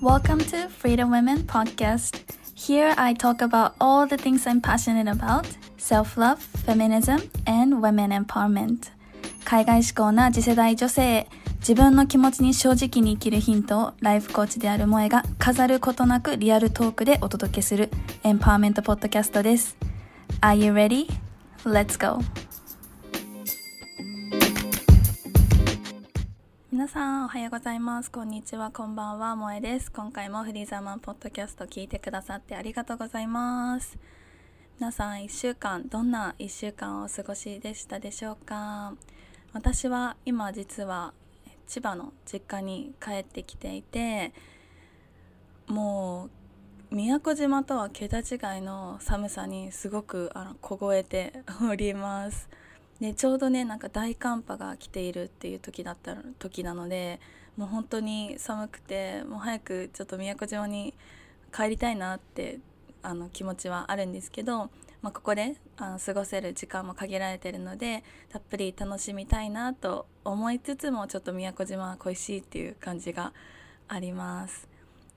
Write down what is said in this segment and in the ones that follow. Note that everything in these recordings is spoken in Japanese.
Welcome to Freedom Women Podcast. Here I talk about all the things I'm passionate about self love, feminism, and women empowerment. 海外志向な次世代女性自分の気持ちに正直に生きるヒントをライフコーチである萌えが飾ることなくリアルトークでお届けするエンパワーメントポッドキャストです。Are you ready? Let's go! さんおはようございます。こんにちは。こんばんは。萌えです。今回もフリーザーマンポッドキャスト聞いてくださってありがとうございます。皆さん1週間どんな1週間をお過ごしでしたでしょうか？私は今実は千葉の実家に帰ってきていてもう宮古島とは桁違いの寒さにすごくあの凍えております。でちょうどねなんか大寒波が来ているっていう時だった時なのでもう本当に寒くてもう早くちょっと宮古島に帰りたいなってあの気持ちはあるんですけど、まあ、ここであの過ごせる時間も限られてるのでたっぷり楽しみたいなと思いつつもちょっと宮古島は恋しいっていう感じがあります。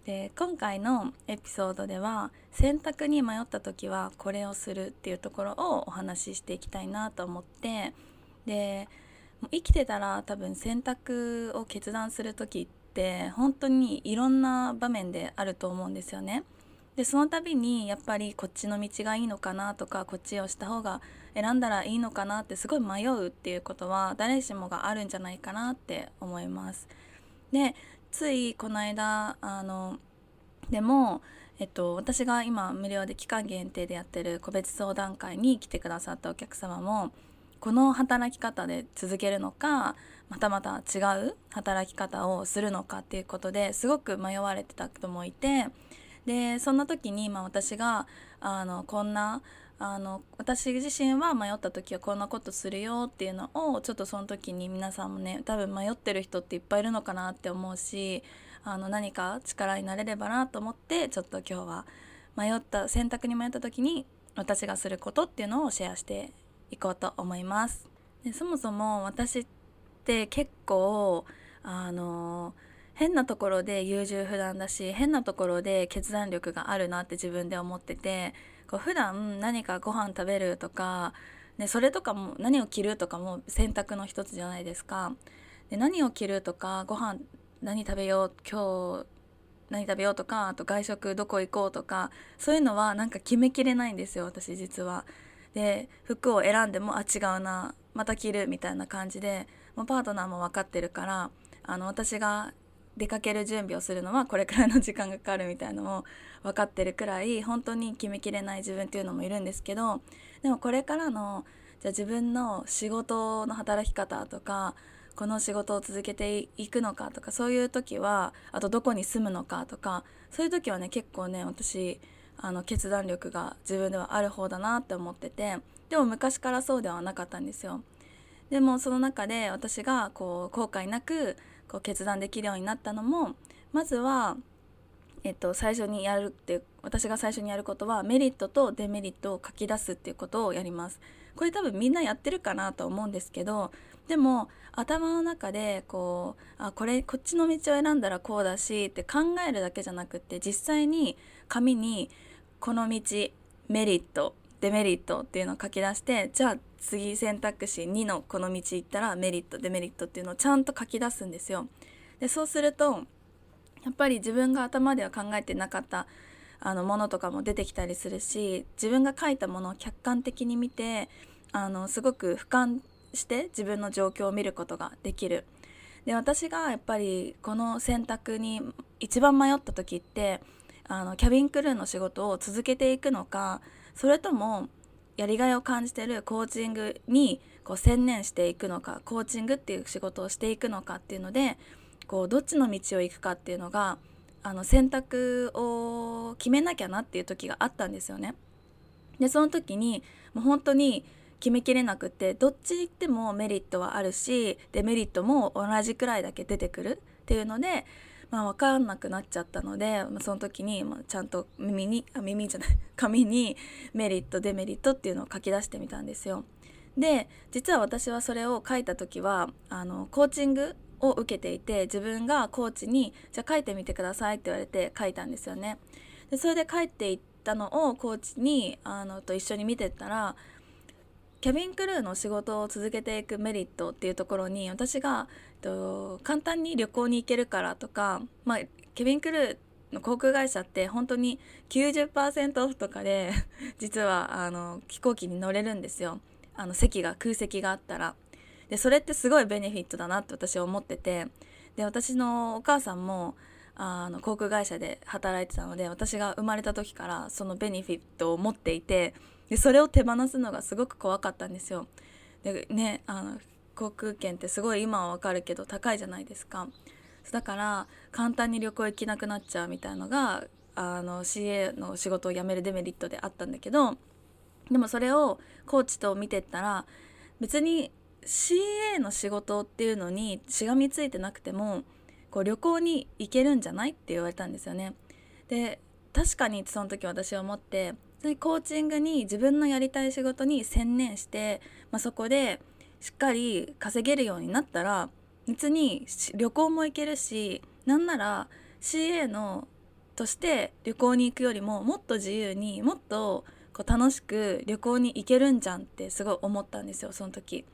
で今回のエピソードでは選択に迷った時はこれをするっていうところをお話ししていきたいなと思ってで生きてたら多分選択を決断する時って本当にいろんな場面であると思うんですよね。でその度にやっぱりこっちの道がいいのかなとかこっちをした方が選んだらいいのかなってすごい迷うっていうことは誰しもがあるんじゃないかなって思います。でついこの間あのでも、えっと、私が今無料で期間限定でやってる個別相談会に来てくださったお客様もこの働き方で続けるのかまたまた違う働き方をするのかっていうことですごく迷われてた人もいてでそんな時に、まあ、私があのこんなあの私自身は迷った時はこんなことするよっていうのをちょっとその時に皆さんもね多分迷ってる人っていっぱいいるのかなって思うしあの何か力になれればなと思ってちょっと今日は迷った選択に迷った時に私がすることっていうのをシェアしていこうと思います。でそもそも私って結構あの変なところで優柔不断だし変なところで決断力があるなって自分で思っててこう普段何かご飯食べるとか、ね、それとかも何を着るとかも選択の一つじゃないですか。で何を着るとかご飯何食べよう今日何食べようとかあと外食どこ行こうとかそういうのはなんか決めきれないんですよ私実は。で服を選んでもあ違うなまた着るみたいな感じでもうパートナーも分かってるからあの私が出かける準備をするのはこれくらいの時間がかかるみたいのも分かってるくらい 本当に決めきれない自分っていうのもいるんですけどでもこれからのじゃあ自分の仕事の働き方とかこの仕事を続けていくのかとかそういう時はあとどこに住むのかとかそういう時はね結構ね私あの決断力が自分ではある方だなって思っててでも昔からそうではなかったんですよ。でもその中で私がこう後悔なくこう決断できるようになったのもまずは、えっと、最初にやるって私が最初にやることはメリットとデメリットを書き出すっていうことをやります。これ多分みんなやってるかなと思うんですけどでも頭の中でこうあこれこっちの道を選んだらこうだしって考えるだけじゃなくって実際に紙にこの道メリットデメリットっていうのを書き出してじゃあ次選択肢2のこの道行ったらメリットデメリットっていうのをちゃんと書き出すんですよ。でそうするとやっぱり自分が頭では考えてなかったあのものとかも出てきたりするし自分が書いたものを客観的に見てあのすごく俯瞰して自分の状況を見ることができる。で私がやっぱりこの選択に一番迷った時ってあのキャビンクルーの仕事を続けていくのかそれともやりがいを感じてるコーチングにこう専念していくのかコーチングっていう仕事をしていくのかっていうのでこうどっちの道を行くかっていうのがあの選択を決めなきゃなっていう時があったんですよね。でその時にもう本当に決めきれなくてどっち行ってもメリットはあるしデメリットも同じくらいだけ出てくるっていうのでまあ、分かんなくなっちゃったので、まあ、その時に、まあ、ちゃんと耳にあ耳じゃない 紙にメリットデメリットっていうのを書き出してみたんですよ。で実は私はそれを書いた時はあのコーチングを受けていて自分がコーチに「じゃあ書いてみてください」って言われて書いたんですよね。でそれで帰っていったのをコーチにあのと一緒に見てたらキャビンクルーの仕事を続けていくメリットっていうところに私がと簡単に旅行に行けるからとか、まあ、ケビンクルーの航空会社って本当に90%オフとかで 実はあの飛行機に乗れるんですよ。あの席が空席があったら。でそれってすごいベネフィットだなって私は思ってて。で私のお母さんもあの航空会社で働いてたので私が生まれた時からそのベネフィットを持っていてでそれを手放すのがすごく怖かったんですよ。でねあの航空券ってすごい今はわかるけど高いじゃないですか。だから簡単に旅行行けなくなっちゃうみたいのがあの CA の仕事を辞めるデメリットであったんだけどでもそれをコーチと見てったら別に CA の仕事っていうのにしがみついてなくてもこう旅行に行けるんじゃないって言われたんですよね。で確かにその時私は思ってコーチングに自分のやりたい仕事に専念して、まあ、そこでしっかり稼げるようになったら別に旅行も行けるしなんなら CA のとして旅行に行くよりももっと自由にもっとこう楽しく旅行に行けるんじゃんってすごい思ったんですよその時。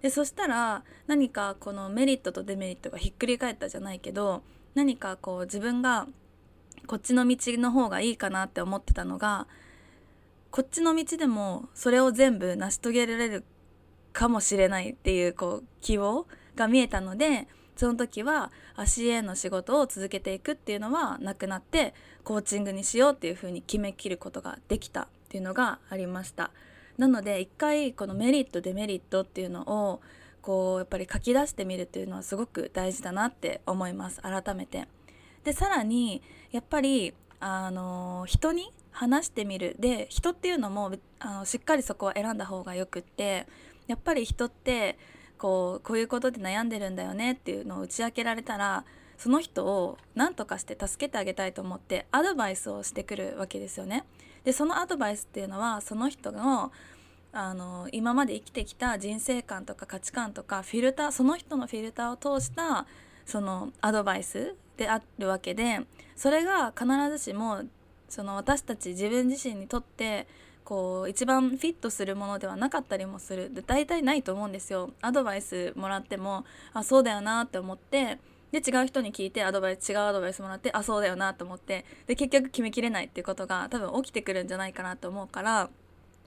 でそしたら何かこのメリットとデメリットがひっくり返ったじゃないけど何かこう自分がこっちの道の方がいいかなって思ってたのがこっちの道でもそれを全部成し遂げられるかもしれないっていうこう希望が見えたのでその時は CA の仕事を続けていくっていうのはなくなってコーチングにしようっていうふうに決めきることができたっていうのがありました。なので一回このメリットデメリットっていうのをこうやっぱり書き出してみるっていうのはすごく大事だなって思います。改めて。でさらにやっぱりあの人に話してみるで人っていうのもあのしっかりそこは選んだ方がよくってやっぱり人ってこうこういうことで悩んでるんだよねっていうのを打ち明けられたらその人を何とかして助けてあげたいと思ってアドバイスをしてくるわけですよね。でそのアドバイスっていうのはその人のあの今まで生きてきた人生観とか価値観とかフィルターその人のフィルターを通したそのアドバイスであるわけでそれが必ずしもその私たち自分自身にとってこう一番フィットするものではなかったりもする。で大体ないと思うんですよ。アドバイスもらってもあそうだよなって思ってで違う人に聞いてアドバイス違うアドバイスもらってあそうだよなと思ってで結局決めきれないっていうことが多分起きてくるんじゃないかなと思うから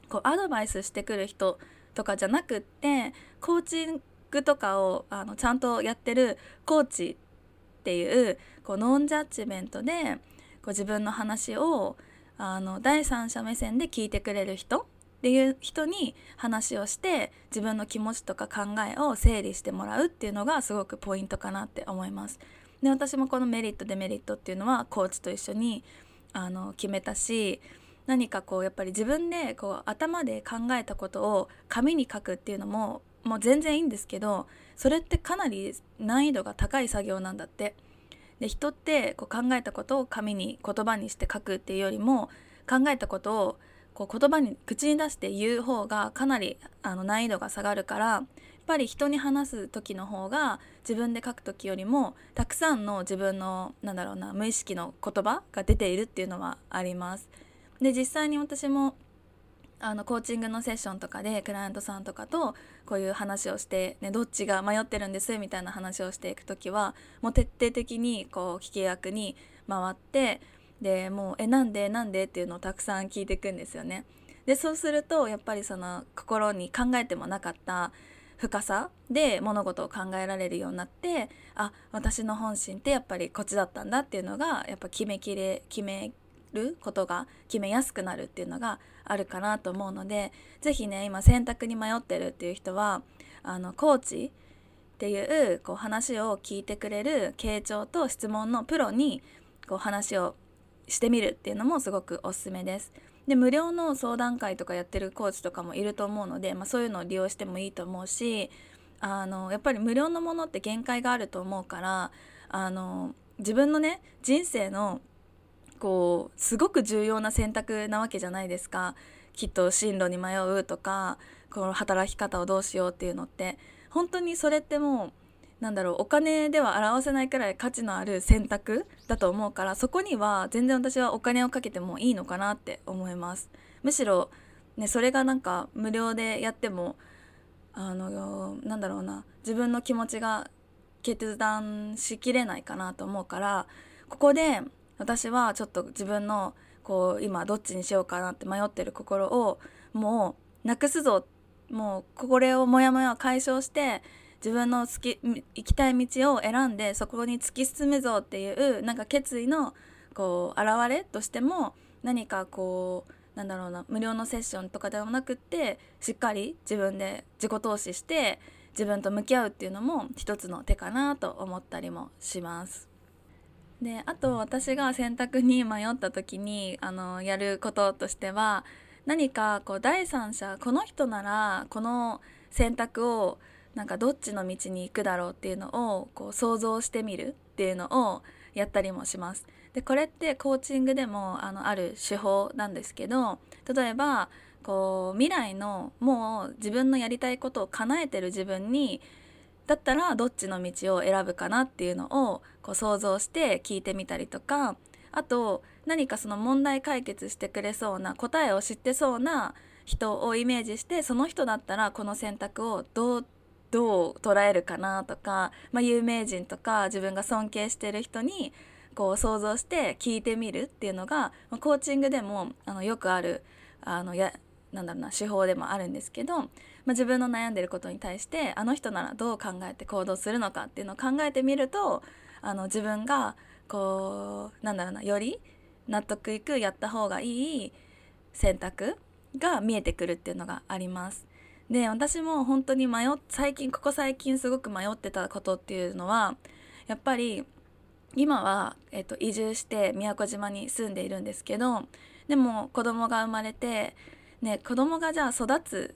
こうアドバイスしてくる人とかじゃなくってコーチングとかをあのちゃんとやってるコーチっていうこうノンジャッジメントでこう自分の話をあの第三者目線で聞いてくれる人っていう人に話をして自分の気持ちとか考えを整理してもらうっていうのがすごくポイントかなって思います。で私もこのメリットデメリットっていうのはコーチと一緒にあの決めたし何かこうやっぱり自分でこう頭で考えたことを紙に書くっていうのももう全然いいんですけどそれってかなり難易度が高い作業なんだって。で人ってこう考えたことを紙に言葉にして書くっていうよりも考えたことをこう言葉に口に出して言う方がかなりあの難易度が下がるからやっぱり人に話す時の方が自分で書く時よりもたくさんの自分のなんだろうな無意識の言葉が出ているっていうのはあります。で実際に私もあのコーチングのセッションとかでクライアントさんとかとこういう話をして、ね、どっちが迷ってるんですみたいな話をしていく時はもう徹底的にこう聞き役に回ってでもう「えなんでなんで?」っていうのをたくさん聞いていくんですよね。でそうするとやっぱりその心に考えてもなかった深さで物事を考えられるようになってあ私の本心ってやっぱりこっちだったんだっていうのがやっぱ決めきれ決めることが決めやすくなるっていうのがあるかなと思うので是非ね今選択に迷ってるっていう人はあのコーチっていうこう話を聞いてくれる傾聴と質問のプロにこう話をしてみるっていうのもすごくおすすめです。で無料の相談会とかやってるコーチとかもいると思うので、まあ、そういうのを利用してもいいと思うしあのやっぱり無料のものって限界があると思うからあの自分のね人生のこうすごく重要な選択なわけじゃないですか。きっと進路に迷うとかこの働き方をどうしようっていうのって。本当にそれってもうなんだろうお金では表せないくらい価値のある選択だと思うからそこには全然私はお金をかけてもいいのかなって思います。むしろねそれがなんか無料でやってもあのなんだろうな自分の気持ちが決断しきれないかなと思うからここで私はちょっと自分のこう今どっちにしようかなって迷ってる心をもうなくすぞもうこれをモヤモヤ解消して自分の好き行きたい道を選んでそこに突き進むぞっていうなんか決意のこう現れとしても何かこうなんだろうな無料のセッションとかではなくってしっかり自分で自己投資して自分と向き合うっていうのも一つの手かなと思ったりもします。であと私が選択に迷った時にあのやることとしては何かこう第三者この人ならこの選択をなんかどっちの道に行くだろうっていうのをこう想像してみるっていうのをやったりもします。でこれってコーチングでもあのある手法なんですけど例えばこう未来のもう自分のやりたいことを叶えてる自分にだったらどっちの道を選ぶかなっていうのをこう想像して聞いてみたりとかあと何かその問題解決してくれそうな答えを知ってそうな人をイメージしてその人だったらこの選択をどうどう捉えるかなとか、まあ、有名人とか自分が尊敬してる人にこう想像して聞いてみるっていうのが、まあ、コーチングでもあのよくあるあのやなんだろうな手法でもあるんですけど、まあ、自分の悩んでることに対してあの人ならどう考えて行動するのかっていうのを考えてみるとあの自分がこうなんだろうなより納得いくやった方がいい選択が見えてくるっていうのがあります。で私も本当に迷最近ここ最近すごく迷ってたことっていうのはやっぱり今は、えっと、移住して宮古島に住んでいるんですけどでも子供が生まれて、ね、子供がじゃあ育つ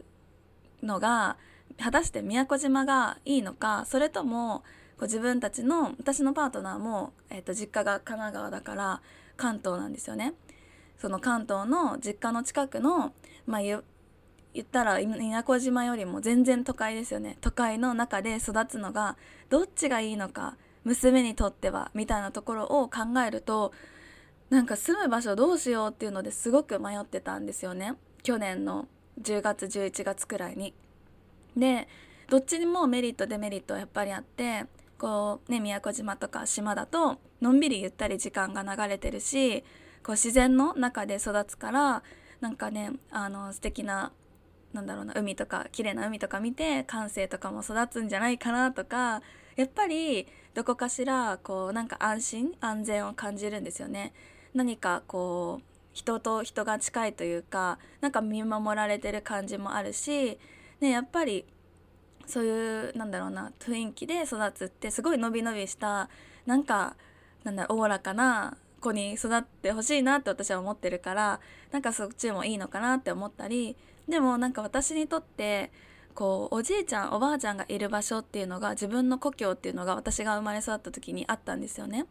のが果たして宮古島がいいのかそれともこう自分たちの私のパートナーも、えっと、実家が神奈川だから関東なんですよね。その関東の実家の近くの、まあ、言ったら宮古島よりも全然都会ですよね都会の中で育つのがどっちがいいのか娘にとってはみたいなところを考えるとなんか住む場所どうしようっていうのですごく迷ってたんですよね去年の10月11月くらいに。でどっちにもメリットデメリットはやっぱりあってこうね宮古島とか島だとのんびりゆったり時間が流れてるしこう自然の中で育つからなんかねあの素敵ななんだろうな海とか綺麗な海とか見て感性とかも育つんじゃないかなとかやっぱりどこかしらこうなんか安心安全を感じるんですよね。何かこう人と人が近いというかなんか見守られてる感じもあるし、ね、やっぱりそういうなんだろうな雰囲気で育つってすごい伸び伸びしたなんかなんだおおらかな子に育ってほしいなって私は思ってるからなんかそっちもいいのかなって思ったりでもなんか私にとってこうおじいちゃんおばあちゃんがいる場所っていうのが自分の故郷っていうのが私が生まれ育った時にあったんですよね。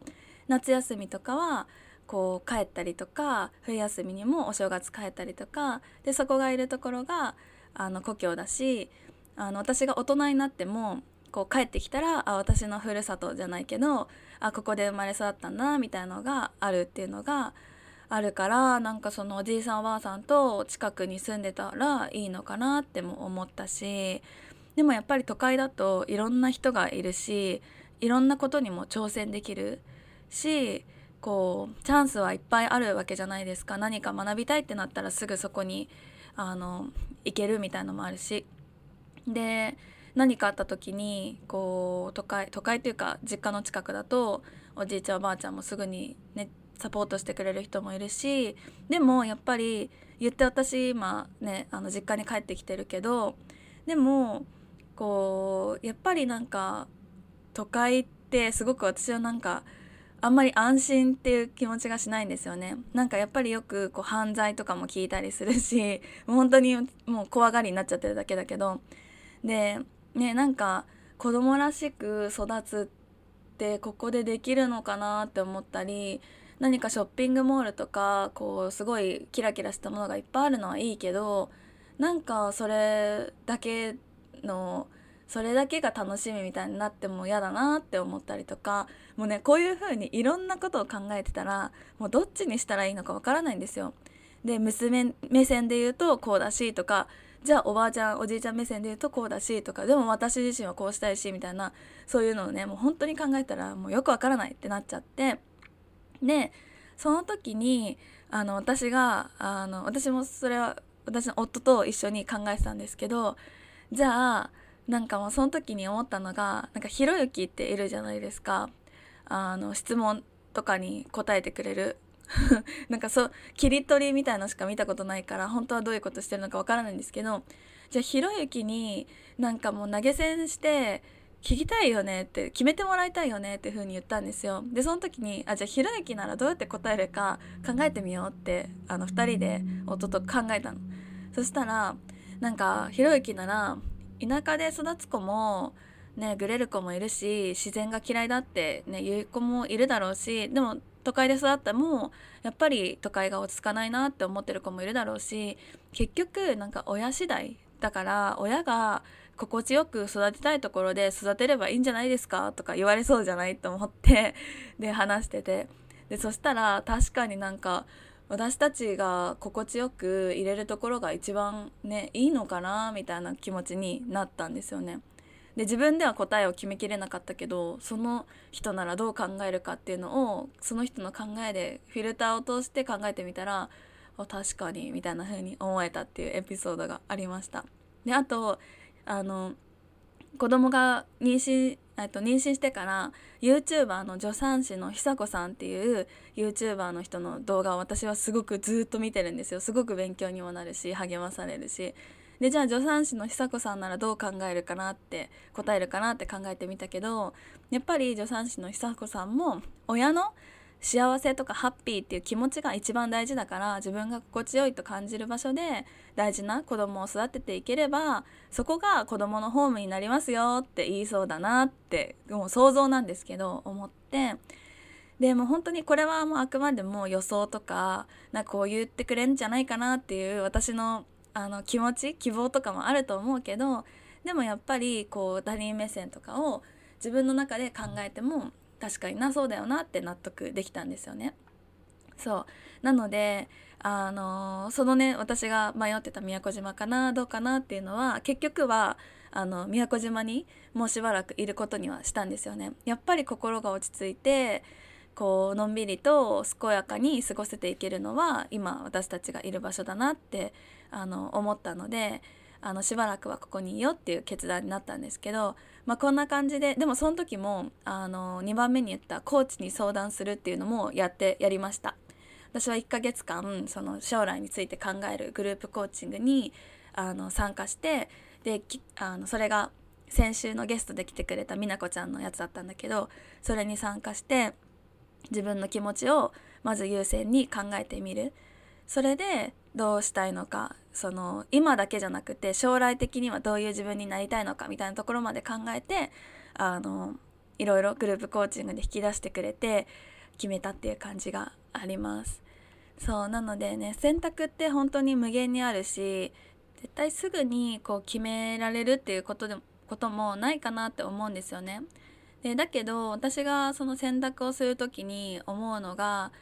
夏休みとかはこう帰ったりとか冬休みにもお正月帰ったりとかでそこがいるところがあの故郷だしあの私が大人になってもこう帰ってきたらあ私のふるさとじゃないけどあここで生まれ育ったんだみたいなのがあるっていうのがあるからなんかそのおじいさんおばあさんと近くに住んでたらいいのかなっても思ったしでもやっぱり都会だといろんな人がいるしいろんなことにも挑戦できるしこうチャンスはいっぱいあるわけじゃないですか。何か学びたいってなったらすぐそこにあの行けるみたいのもあるし。で何かあった時にこう都会都会っていうか実家の近くだとおじいちゃんおばあちゃんもすぐにねサポートしてくれる人もいるし。でもやっぱり言って私今ねあの実家に帰ってきてるけどでもこうやっぱりなんか都会ってすごく私はなんかあんまり安心っていう気持ちがしないんですよね。なんかやっぱりよくこう犯罪とかも聞いたりするし 本当にもう怖がりになっちゃってるだけだけど。でねなんか子供らしく育つってここでできるのかなって思ったり何かショッピングモールとかこうすごいキラキラしたものがいっぱいあるのはいいけどなんかそれだけのそれだけが楽しみみたいになっても嫌だなって思ったりとかもうねこういう風にいろんなことを考えてたらもうどっちにしたらいいのかわからないんですよ。で娘目線で言うとこうだしとかじゃあおばあちゃんおじいちゃん目線で言うとこうだしとかでも私自身はこうしたいしみたいなそういうのをねもう本当に考えたらもうよくわからないってなっちゃってでその時にあの私があの私もそれは私の夫と一緒に考えてたんですけどじゃあなんかもうその時に思ったのがなんかひろゆきっているじゃないですか。あの質問とかに答えてくれる。なんかそう切り取りみたいのしか見たことないから本当はどういうことしてるのかわからないんですけどじゃあひろゆきになんかもう投げ銭して聞きたいよねって決めてもらいたいよねっていう風に言ったんですよ。でその時にあじゃあひろゆきならどうやって答えるか考えてみようってあの2人で夫と考えたの。そしたらなんかひろゆきなら田舎で育つ子もねグレる子もいるし自然が嫌いだってね言う子もいるだろうしでも都会で育ったもやっぱり都会が落ち着かないなって思ってる子もいるだろうし結局なんか親次第だから親が心地よく育てたいところで育てればいいんじゃないですか？とか言われそうじゃない？と思ってで話してて。でそしたら確かになんか私たちが心地よく入れるところが一番ねいいのかなみたいな気持ちになったんですよね。で自分では答えを決めきれなかったけどその人ならどう考えるかっていうのをその人の考えでフィルターを通して考えてみたら確かにみたいな風に思えたっていうエピソードがありました。であとあの子供が妊娠と妊娠してから YouTuber の助産師の久子さんっていう YouTuber の人の動画を私はすごくずっと見てるんですよ。すごく勉強にもなるし励まされるし。でじゃあ助産師の久子さんならどう考えるかなって答えるかなって考えてみたけどやっぱり助産師の久子さんも親の幸せとかハッピーっていう気持ちが一番大事だから自分が心地よいと感じる場所で大事な子供を育てていければそこが子供のホームになりますよって言いそうだなってもう想像なんですけど思って。でも本当にこれはもうあくまでも予想とかなんかこう言ってくれんじゃないかなっていう私のあの気持ち希望とかもあると思うけどでもやっぱりこう他人目線とかを自分の中で考えても確かになそうだよなって納得できたんですよね。そうなのであのそのね私が迷ってた宮古島かなどうかなっていうのは結局はあの宮古島にもうしばらくいることにはしたんですよね。やっぱり心が落ち着いてこうのんびりと健やかに過ごせていけるのは今私たちがいる場所だなってあの思ったのであのしばらくはここにいようっていう決断になったんですけど、まあ、こんな感じででもその時もあの2番目に言ったコーチに相談するっていうのもやってやりました。私は1ヶ月間その将来について考えるグループコーチングにあの参加してであのそれが先週のゲストで来てくれた美奈子ちゃんのやつだったんだけどそれに参加して自分の気持ちをまず優先に考えてみるそれでどうしたいのかその今だけじゃなくて将来的にはどういう自分になりたいのかみたいなところまで考えてあのいろいろグループコーチングで引き出してくれて決めたっていう感じがあります。そうなのでね選択って本当に無限にあるし絶対すぐにこう決められるっていうことでこともないかなって思うんですよね。でだけど私がその選択をする時に思うのが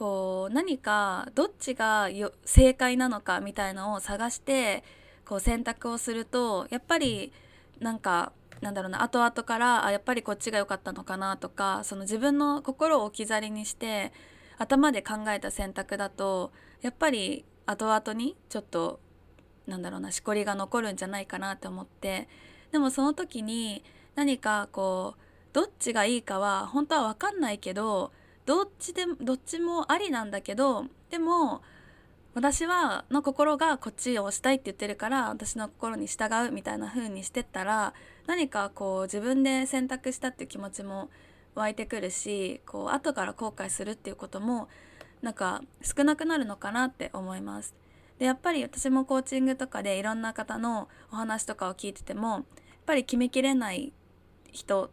こう何かどっちが正解なのかみたいのを探してこう選択をするとやっぱりなんかなんだろうな後々からあやっぱりこっちが良かったのかなとかその自分の心を置き去りにして頭で考えた選択だとやっぱり後々にちょっとなんだろうなしこりが残るんじゃないかなって思ってでもその時に何かこうどっちがいいかは本当は分かんないけどどっちでどっちもありなんだけどでも私はの心がこっちを押したいって言ってるから私の心に従うみたいな風にしてったら何かこう自分で選択したっていう気持ちも湧いてくるしこう後から後悔するっていうこともなんか少なくなるのかなって思います。でやっぱり私もコーチングとかでいろんな方のお話とかを聞いててもやっぱり決めきれない人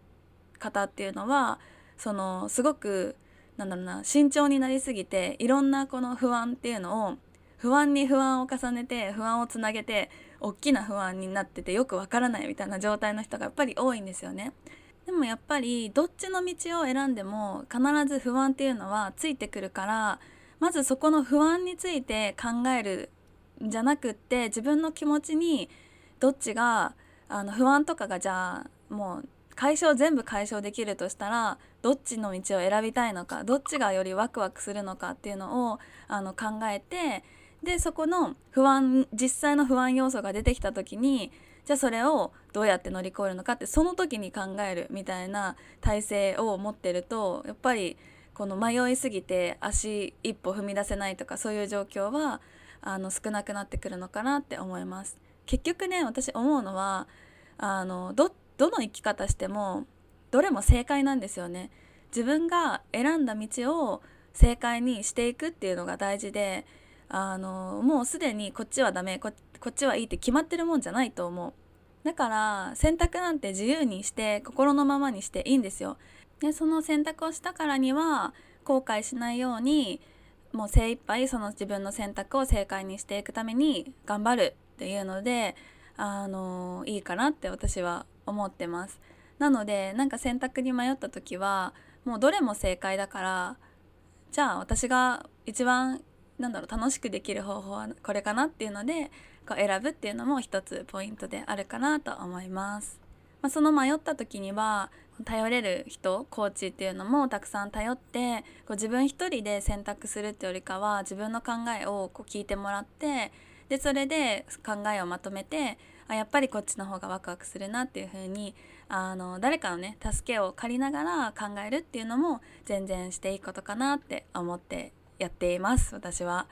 方っていうのはそのすごくなんだろうな慎重になりすぎていろんなこの不安っていうのを不安に不安を重ねて不安をつなげて大きな不安になっててよくわからないみたいな状態の人がやっぱり多いんですよね。でもやっぱりどっちの道を選んでも必ず不安っていうのはついてくるからまずそこの不安について考えるんじゃなくって自分の気持ちにどっちがあの不安とかがじゃあもう解消全部解消できるとしたらどっちの道を選びたいのかどっちがよりワクワクするのかっていうのをあの考えてでそこの不安実際の不安要素が出てきた時にじゃあそれをどうやって乗り越えるのかってその時に考えるみたいな体制を持ってるとやっぱりこの迷いすぎて足一歩踏み出せないとかそういう状況はあの少なくなってくるのかなって思います。結局ね私思うのはあのどどの生き方してもどれも正解なんですよね。自分が選んだ道を正解にしていくっていうのが大事であのもうすでにこっちはダメここっちはいいって決まってるもんじゃないと思う。だから選択なんて自由にして心のままにしていいんですよ。でその選択をしたからには後悔しないようにもう精一杯その自分の選択を正解にしていくために頑張るっていうのであのいいかなって私は思ってます。なのでなんか選択に迷った時はもうどれも正解だからじゃあ私が一番なんだろう楽しくできる方法はこれかなっていうのでこう選ぶっていうのも一つポイントであるかなと思います。まあ、その迷った時には頼れる人コーチっていうのもたくさん頼ってこう自分一人で選択するってよりかは自分の考えをこう聞いてもらってでそれで考えをまとめてあやっぱりこっちの方がワクワクするなっていう風にあの誰かのね助けを借りながら考えるっていうのも全然していいことかなって思ってやっています私は。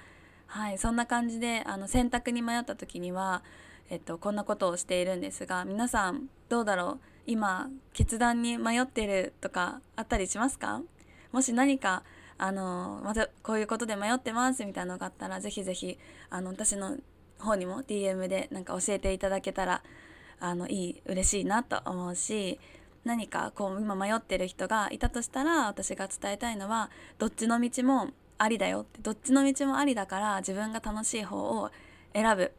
はいそんな感じであの選択に迷った時には、えっと、こんなことをしているんですが皆さんどうだろう？今決断に迷ってるとかあったりしますか？もし何かあのまたこういうことで迷ってますみたいなのがあったらぜひぜひあの私の方にも DM でなんか教えていただけたらあのいい嬉しいなと思うし何かこう今迷ってる人がいたとしたら私が伝えたいのはどっちの道もありだよってどっちの道もありだから自分が楽しい方を選ぶ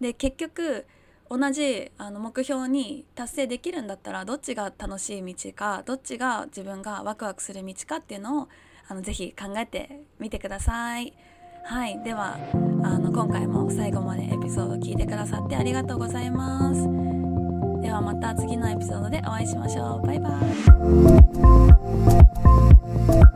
で結局同じあの目標に達成できるんだったらどっちが楽しい道かどっちが自分がワクワクする道かっていうのをあのぜひ考えてみてください。はい、ではあの今回も最後までエピソード聞いてくださってありがとうございます。ではまた次のエピソードでお会いしましょう。バイバイ。